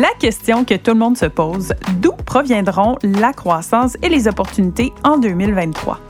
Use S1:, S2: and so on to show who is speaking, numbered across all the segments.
S1: La question que tout le monde se pose, d'où proviendront la croissance et les opportunités en 2023?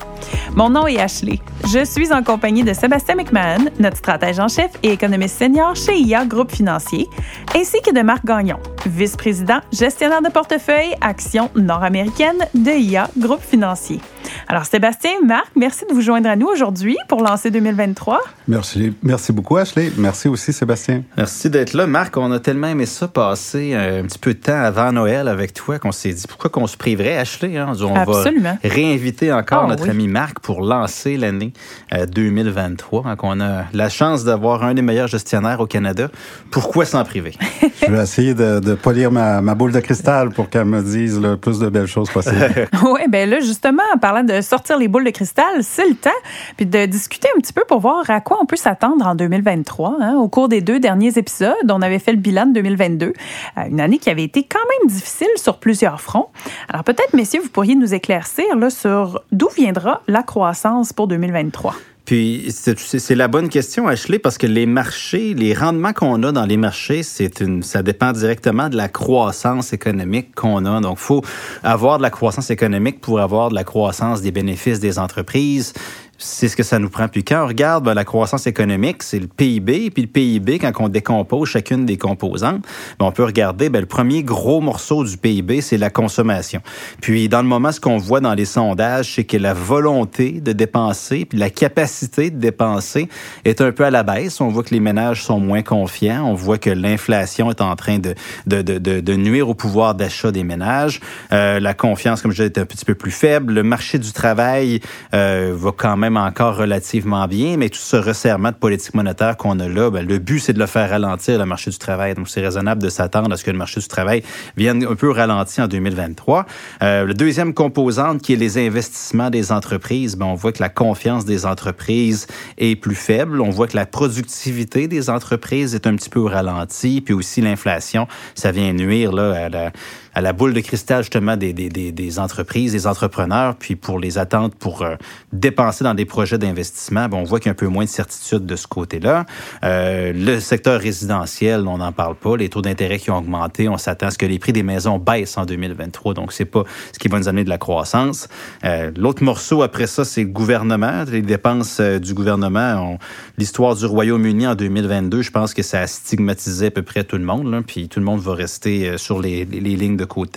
S1: Mon nom est Ashley. Je suis en compagnie de Sébastien McMahon, notre stratège en chef et économiste senior chez IA Groupe Financier, ainsi que de Marc Gagnon, vice-président, gestionnaire de portefeuille, actions nord-américaines de IA Groupe Financier. Alors, Sébastien, Marc, merci de vous joindre à nous aujourd'hui pour lancer 2023.
S2: Merci, merci beaucoup, Ashley. Merci aussi, Sébastien.
S3: Merci d'être là, Marc. On a tellement aimé ça passer un petit peu de temps avant Noël avec toi qu'on s'est dit pourquoi qu'on se priverait, Ashley. Hein? On
S1: Absolument.
S3: va réinviter encore
S1: Ah,
S3: notre
S1: oui.
S3: ami Marc pour lancer l'année euh, 2023. Donc, on a la chance d'avoir un des meilleurs gestionnaires au Canada. Pourquoi s'en priver?
S2: Je vais essayer de, de polir ma, ma boule de cristal pour qu'elle me dise le plus de belles choses possibles.
S1: Oui, ben là, justement, en parlant de sortir les boules de cristal, c'est le temps, puis de discuter un petit peu pour voir à quoi on peut s'attendre en 2023. hein. Au cours des deux derniers épisodes, on avait fait le bilan de 2022, euh, une année qui avait été quand même difficile sur plusieurs fronts. Alors peut-être, messieurs, vous pourriez nous éclaircir là, sur d'où viendra la croissance pour 2023.
S3: C'est la bonne question, Ashley, parce que les marchés, les rendements qu'on a dans les marchés, c'est une, ça dépend directement de la croissance économique qu'on a. Donc, faut avoir de la croissance économique pour avoir de la croissance des bénéfices des entreprises. C'est ce que ça nous prend. Puis quand on regarde ben, la croissance économique, c'est le PIB. Puis le PIB, quand on décompose chacune des composantes, ben, on peut regarder ben, le premier gros morceau du PIB, c'est la consommation. Puis dans le moment, ce qu'on voit dans les sondages, c'est que la volonté de dépenser, puis la capacité de dépenser est un peu à la baisse. On voit que les ménages sont moins confiants. On voit que l'inflation est en train de, de, de, de, de nuire au pouvoir d'achat des ménages. Euh, la confiance, comme je disais, est un petit peu plus faible. Le marché du travail euh, va quand même encore relativement bien, mais tout ce resserrement de politique monétaire qu'on a là, ben, le but, c'est de le faire ralentir, le marché du travail. Donc, c'est raisonnable de s'attendre à ce que le marché du travail vienne un peu ralenti en 2023. Euh, le deuxième composante, qui est les investissements des entreprises, ben, on voit que la confiance des entreprises est plus faible. On voit que la productivité des entreprises est un petit peu au ralenti, puis aussi l'inflation, ça vient nuire là, à la à la boule de cristal justement des, des, des, entreprises, des entrepreneurs, puis pour les attentes pour euh, dépenser dans des projets d'investissement, ben, on voit qu'il y a un peu moins de certitude de ce côté-là. Euh, le secteur résidentiel, on n'en parle pas. Les taux d'intérêt qui ont augmenté, on s'attend à ce que les prix des maisons baissent en 2023, donc c'est pas ce qui va nous amener de la croissance. Euh, L'autre morceau après ça, c'est le gouvernement, les dépenses euh, du gouvernement. L'histoire du Royaume-Uni en 2022, je pense que ça a stigmatisé à peu près tout le monde, là, puis tout le monde va rester euh, sur les, les, lignes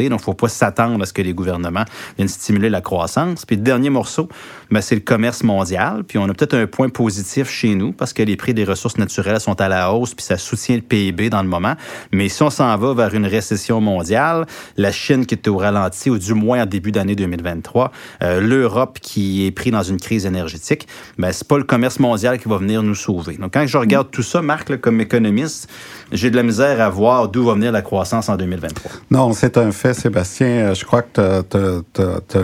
S3: Donc, faut pas s'attendre à ce que les gouvernements viennent stimuler la croissance. Puis dernier morceau, ben, c'est le commerce mondial. Puis on a peut-être un point positif chez nous parce que les prix des ressources naturelles sont à la hausse, puis ça soutient le PIB dans le moment. Mais si on s'en va vers une récession mondiale, la Chine qui est au ralenti, ou du moins en début d'année 2023, euh, l'Europe qui est pris dans une crise énergétique, ben, c'est pas le commerce mondial qui va venir nous sauver. Donc, quand je regarde tout ça, Marc, comme économiste, j'ai de la misère à voir d'où va venir la croissance en 2023.
S2: Non, c'est un fait, Sébastien. Euh, Je crois que tu as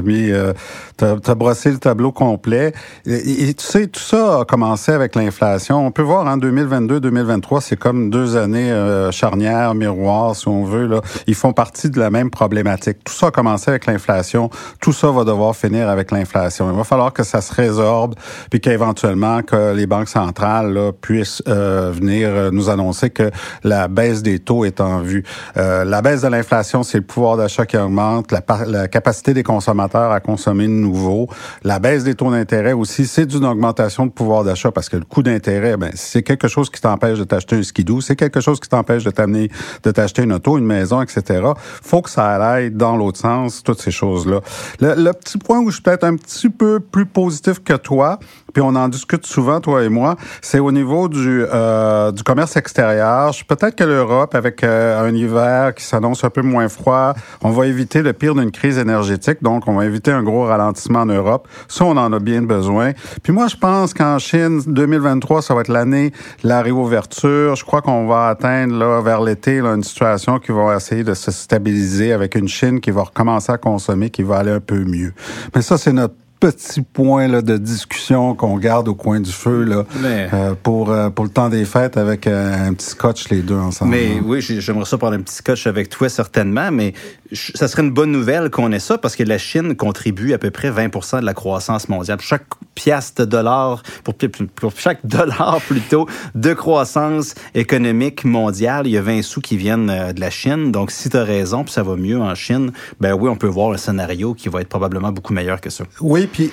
S2: euh, t'as t'as brossé le tableau complet. Et, tu sais, tout ça a commencé avec l'inflation. On peut voir en 2022-2023, c'est comme deux années euh, charnières, miroirs, si on veut. Là. Ils font partie de la même problématique. Tout ça a commencé avec l'inflation. Tout ça va devoir finir avec l'inflation. Il va falloir que ça se résorbe, puis qu'éventuellement que les banques centrales là, puissent euh, venir euh, nous annoncer que la baisse des taux est en vue. La baisse de l'inflation, c'est le pouvoir d'achat qui augmente, la, la capacité des consommateurs à consommer de nouveau. La baisse des taux d'intérêt aussi, c'est d'une augmentation de pouvoir d'achat parce que le coût d'intérêt, ben, c'est quelque chose qui t'empêche de t'acheter un skidoo, c'est quelque chose qui t'empêche de t'amener, de t'acheter une auto, une maison, etc. Faut que ça aille dans l'autre sens, toutes ces choses-là. Le, le petit point où je suis peut-être un petit peu plus positif que toi, puis on en discute souvent, toi et moi, c'est au niveau du, euh, du commerce extérieur. Peut-être que l'Europe, avec euh, un hiver qui s'annonce un peu moins froid, on va éviter le pire d'une crise énergétique, donc on va éviter un gros ralentissement en Europe. Ça, on en a bien besoin. Puis moi, je pense qu'en Chine, 2023, ça va être l'année de la réouverture. Je crois qu'on va atteindre là, vers l'été une situation qui va essayer de se stabiliser avec une Chine qui va recommencer à consommer, qui va aller un peu mieux. Mais ça, c'est notre petit point là, de discussion qu'on garde au coin du feu là, euh, pour, euh, pour le temps des fêtes avec euh, un petit scotch les deux ensemble.
S3: Mais oui, j'aimerais ça prendre un petit scotch avec toi certainement, mais ça serait une bonne nouvelle qu'on ait ça parce que la Chine contribue à peu près 20 de la croissance mondiale. Pour chaque pièce de dollar, pour, pour chaque dollar plutôt de croissance économique mondiale, il y a 20 sous qui viennent de la Chine. Donc si tu as raison, puis ça va mieux en Chine, ben oui, on peut voir un scénario qui va être probablement beaucoup meilleur que ça.
S2: Oui, puis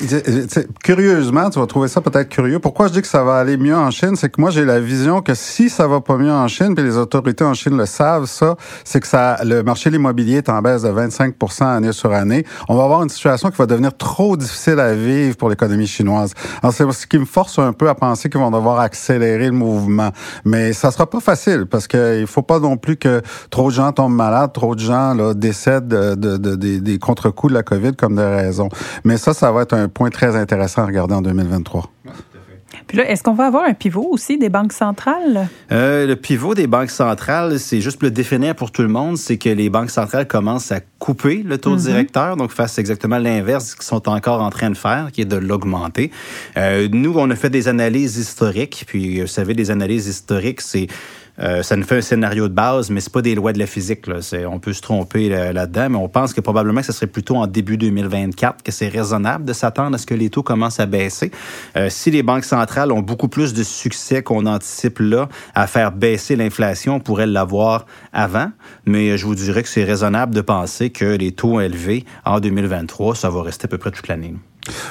S2: curieusement, tu vas trouver ça peut-être curieux. Pourquoi je dis que ça va aller mieux en Chine, c'est que moi j'ai la vision que si ça va pas mieux en Chine, puis les autorités en Chine le savent, ça, c'est que ça, le marché de l'immobilier est en baisse de 25 année sur année. On va avoir une situation qui va devenir trop difficile à vivre pour l'économie chinoise. Alors c'est ce qui me force un peu à penser qu'ils vont devoir accélérer le mouvement, mais ça sera pas facile parce qu'il faut pas non plus que trop de gens tombent malades, trop de gens là, décèdent de, de, de des, des contre-coups de la COVID comme des raisons. Mais ça, ça va être un point très intéressant à regarder en 2023.
S1: Puis là, est-ce qu'on va avoir un pivot aussi des banques centrales?
S3: Euh, le pivot des banques centrales, c'est juste pour le définir pour tout le monde, c'est que les banques centrales commencent à couper le taux mm-hmm. directeur, donc face exactement l'inverse qu'ils sont encore en train de faire, qui est de l'augmenter. Euh, nous, on a fait des analyses historiques, puis vous savez, des analyses historiques, c'est euh, ça nous fait un scénario de base, mais c'est pas des lois de la physique. Là. On peut se tromper là-dedans, mais on pense que probablement que ce serait plutôt en début 2024 que c'est raisonnable de s'attendre à ce que les taux commencent à baisser. Euh, si les banques centrales ont beaucoup plus de succès qu'on anticipe là à faire baisser l'inflation, on pourrait l'avoir avant, mais je vous dirais que c'est raisonnable de penser que les taux élevés en 2023, ça va rester à peu près toute l'année.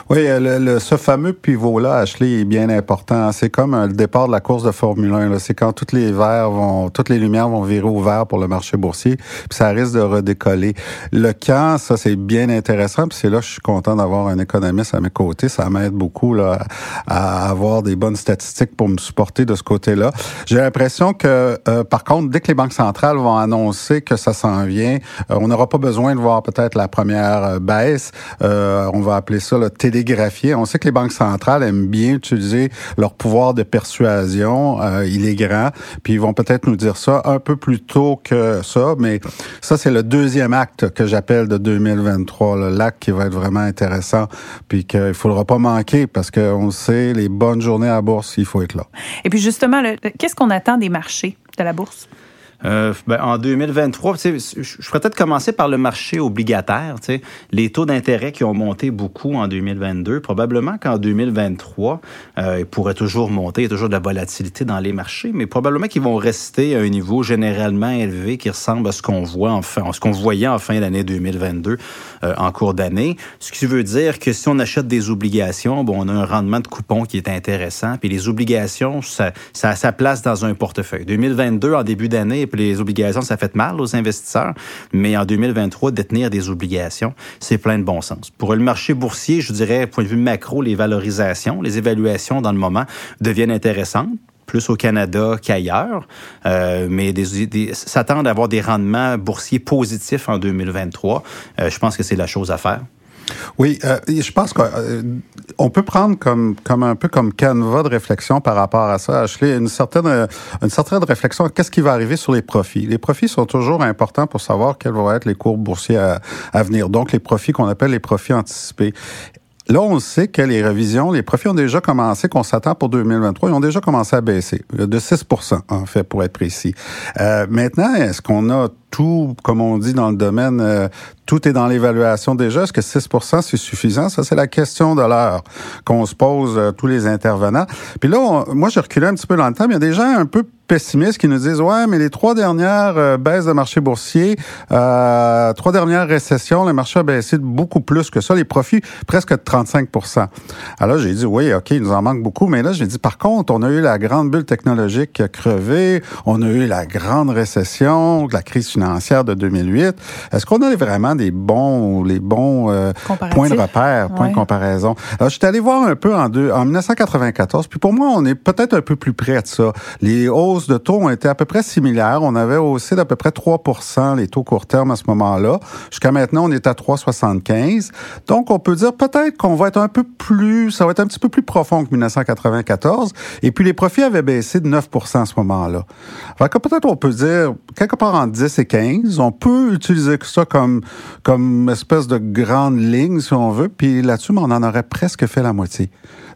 S2: Oui, euh, le, ce fameux pivot-là, Ashley, est bien important. C'est comme le départ de la course de Formule 1. C'est quand toutes les verres vont, toutes les lumières vont virer au vert pour le marché boursier, puis ça risque de redécoller. Le camp, ça c'est bien intéressant, puis c'est là je suis content d'avoir un économiste à mes côtés. Ça m'aide beaucoup là, à avoir des bonnes statistiques pour me supporter de ce côté-là. J'ai l'impression que, euh, par contre, dès que les banques centrales vont annoncer que ça s'en vient, euh, on n'aura pas besoin de voir peut-être la première baisse. on va appeler ça le télégraphier. On sait que les banques centrales aiment bien utiliser leur pouvoir de persuasion. Euh, il est grand. Puis ils vont peut-être nous dire ça un peu plus tôt que ça. Mais ça, c'est le deuxième acte que j'appelle de 2023. L'acte qui va être vraiment intéressant. Puis qu'il faudra pas manquer parce qu'on sait, les bonnes journées à la bourse, il faut être là.
S1: Et puis justement, qu'est-ce qu'on attend des marchés de la bourse?
S3: Euh, ben, en 2023, je pourrais peut-être commencer par le marché obligataire. Les taux d'intérêt qui ont monté beaucoup en 2022, probablement qu'en 2023, euh, ils pourraient toujours monter. Il y a toujours de la volatilité dans les marchés, mais probablement qu'ils vont rester à un niveau généralement élevé qui ressemble à ce qu'on voit en fin, ce qu'on voyait en fin d'année 2022 euh, en cours d'année. Ce qui veut dire que si on achète des obligations, bon, on a un rendement de coupon qui est intéressant. Puis les obligations, ça, ça a sa place dans un portefeuille. 2022, en début d'année, les obligations, ça fait mal aux investisseurs. Mais en 2023, détenir des obligations, c'est plein de bon sens. Pour le marché boursier, je dirais, point de vue macro, les valorisations, les évaluations dans le moment deviennent intéressantes plus au Canada qu'ailleurs, euh, mais s'attendre à avoir des rendements boursiers positifs en 2023. Euh, je pense que c'est la chose à faire.
S2: Oui, euh, je pense qu'on euh, peut prendre comme, comme un peu comme canevas de réflexion par rapport à ça, Ashley, une certaine, une certaine réflexion. Qu'est-ce qui va arriver sur les profits? Les profits sont toujours importants pour savoir quels vont être les cours boursiers à, à venir. Donc, les profits qu'on appelle les profits anticipés. Là, on sait que les révisions, les profits ont déjà commencé, qu'on s'attend pour 2023, ils ont déjà commencé à baisser, de 6 en fait, pour être précis. Euh, maintenant, est-ce qu'on a tout, comme on dit dans le domaine, euh, tout est dans l'évaluation déjà. Est-ce que 6 c'est suffisant? Ça, c'est la question de l'heure qu'on se pose euh, tous les intervenants. Puis là, moi, j'ai reculé un petit peu dans le temps. Mais il y a des gens un peu pessimistes qui nous disent ouais mais les trois dernières euh, baisses de marché boursier trois dernières récessions le marché a baissé de beaucoup plus que ça les profits presque de 35 alors j'ai dit oui ok il nous en manque beaucoup mais là j'ai dit par contre on a eu la grande bulle technologique qui a crevé on a eu la grande récession la crise financière de 2008 est-ce qu'on a vraiment des bons les bons euh, points de repère points de comparaison? Alors je suis allé voir un peu en deux en 1994 puis pour moi on est peut-être un peu plus près de ça les hausses de taux ont été à peu près similaires. On avait haussé d'à peu près 3% les taux court terme à ce moment-là. Jusqu'à maintenant, on est à 3,75. Donc, on peut dire peut-être qu'on va être un peu plus, ça va être un petit peu plus profond que 1994. Et puis, les profits avaient baissé de 9% à ce moment-là. Peut-être on peut dire, quelque part en 10 et 15, on peut utiliser ça comme, comme espèce de grande ligne, si on veut. Puis là-dessus, on en aurait presque fait la moitié.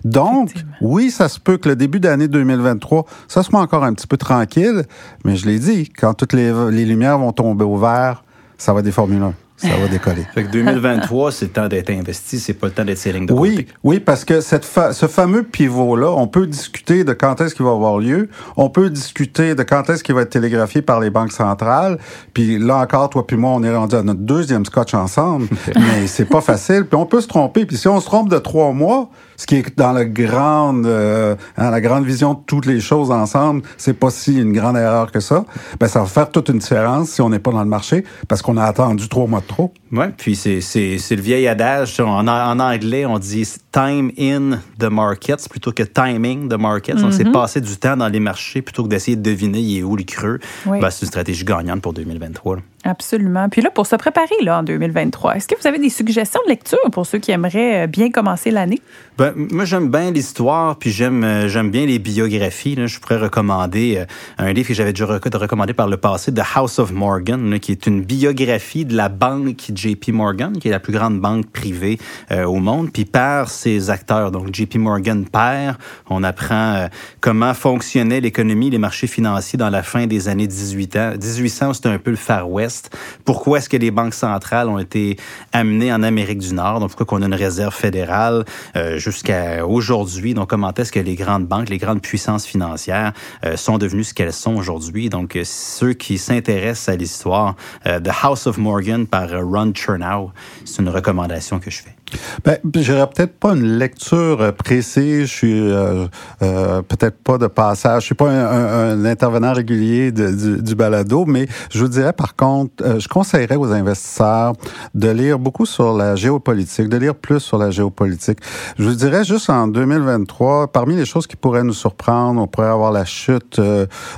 S2: Donc, oui, ça se peut que le début d'année 2023, ça soit encore un petit peu tranquille, mais je l'ai dit, quand toutes les, les lumières vont tomber au vert, ça va des Formule 1 ça va décoller.
S3: Fait que 2023, c'est le temps d'être investi, c'est pas le temps d'être selling de
S2: Oui, oui, parce que cette ce fameux pivot-là, on peut discuter de quand est-ce qu'il va avoir lieu, on peut discuter de quand est-ce qu'il va être télégraphié par les banques centrales, puis là encore, toi puis moi, on est rendu à notre deuxième scotch ensemble, mais c'est pas facile, puis on peut se tromper, puis si on se trompe de trois mois, ce qui est dans la grande, euh, hein, la grande vision de toutes les choses ensemble, c'est pas si une grande erreur que ça. Ben, ça va faire toute une différence si on n'est pas dans le marché parce qu'on a attendu trois mois de trop.
S3: Oui, puis c'est, c'est, c'est le vieil adage. En, en, anglais, on dit time in the markets plutôt que timing the markets. Donc, c'est mm-hmm. passer du temps dans les marchés plutôt que d'essayer de deviner il est où le creux. Ben, c'est une stratégie gagnante pour 2023.
S1: Absolument. Puis là, pour se préparer là, en 2023, est-ce que vous avez des suggestions de lecture pour ceux qui aimeraient euh, bien commencer l'année?
S3: Ben, moi, j'aime bien l'histoire, puis j'aime euh, j'aime bien les biographies. Là. Je pourrais recommander euh, un livre que j'avais déjà recommandé par le passé, The House of Morgan, qui est une biographie de la banque JP Morgan, qui est la plus grande banque privée au monde, puis par ses acteurs. Donc, JP Morgan père, on apprend comment fonctionnait l'économie, les marchés financiers dans la fin des années 18 ans. 1800, c'était un peu le Far West. Pourquoi est-ce que les banques centrales ont été amenées en Amérique du Nord? Donc, pourquoi qu'on a une réserve fédérale euh, jusqu'à aujourd'hui? Donc, comment est-ce que les grandes banques, les grandes puissances financières euh, sont devenues ce qu'elles sont aujourd'hui? Donc, euh, ceux qui s'intéressent à l'histoire, The House of Morgan par Ron Chernow, c'est une recommandation que je fais.
S2: Ben, j'aurais peut-être pas une lecture euh, précise. Je suis euh, euh, peut-être pas de passage. Je suis pas un, intervenant régulier du, balado, mais je vous dirais par contre, je conseillerais aux investisseurs de lire beaucoup sur la géopolitique, de lire plus sur la géopolitique. Je vous dirais juste en 2023, parmi les choses qui pourraient nous surprendre, on pourrait avoir la chute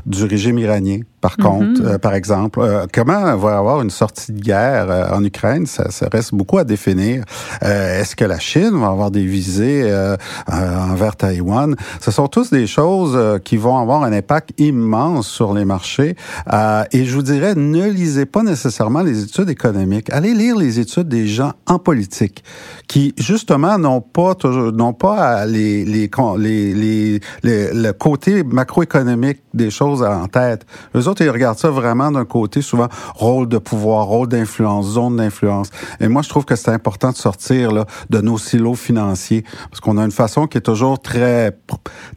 S2: du régime iranien par contre, mhm. euh, par exemple. Euh, comment va avoir une sortie de guerre euh, en Ukraine? Ça, ça, reste beaucoup à définir. Est-ce que la Chine va avoir des visées envers Taïwan? Ce sont tous des choses qui vont avoir un impact immense sur les marchés. et je vous dirais, ne lisez pas nécessairement les études économiques. Allez lire les études des gens en politique qui, justement, n'ont pas toujours, n'ont pas les, les, les, les, le côté macroéconomique des choses en tête. Eux autres, ils regardent ça vraiment d'un côté, souvent, rôle de pouvoir, rôle d'influence, zone d'influence. Et moi, je trouve que c'est important de sortir là, de nos silos financiers, parce qu'on a une façon qui est toujours très,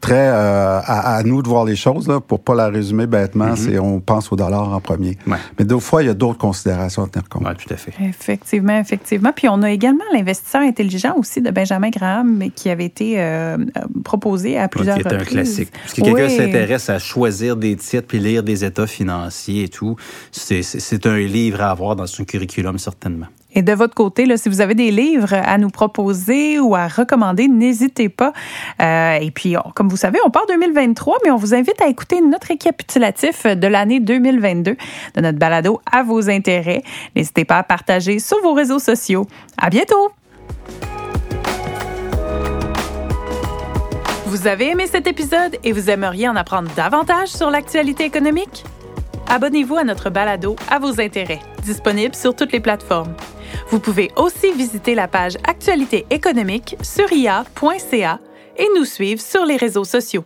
S2: très euh, à, nous de voir les choses, là, pour pas la résumer bêtement, mm-hmm. c'est on pense au dollar en premier. Mais deux fois, il y a d'autres considérations à tenir compte.
S3: Oui, tout à fait.
S1: Effectivement, effectivement. Puis on a également l'investisseur intelligent aussi de Benjamin Graham, qui avait été euh, proposé à plusieurs reprises.
S3: C'est un classique. Si quelqu'un s'intéresse à choisir des titres puis lire des états financiers et tout, c'est un livre à avoir dans son curriculum certainement.
S1: Et de votre côté, si vous avez des livres à nous proposer ou à recommander, n'hésitez pas. Euh, et puis, comme vous savez, on part 2023, mais on vous invite à écouter notre récapitulatif de l'année 2022 de notre balado à vos intérêts. N'hésitez pas à partager sur vos réseaux sociaux. À bientôt! Vous avez aimé cet épisode et vous aimeriez en apprendre davantage sur l'actualité économique? Abonnez-vous à notre balado à vos intérêts, disponible sur toutes les plateformes. Vous pouvez aussi visiter la page Actualité économique sur ia.ca et nous suivre sur les réseaux sociaux.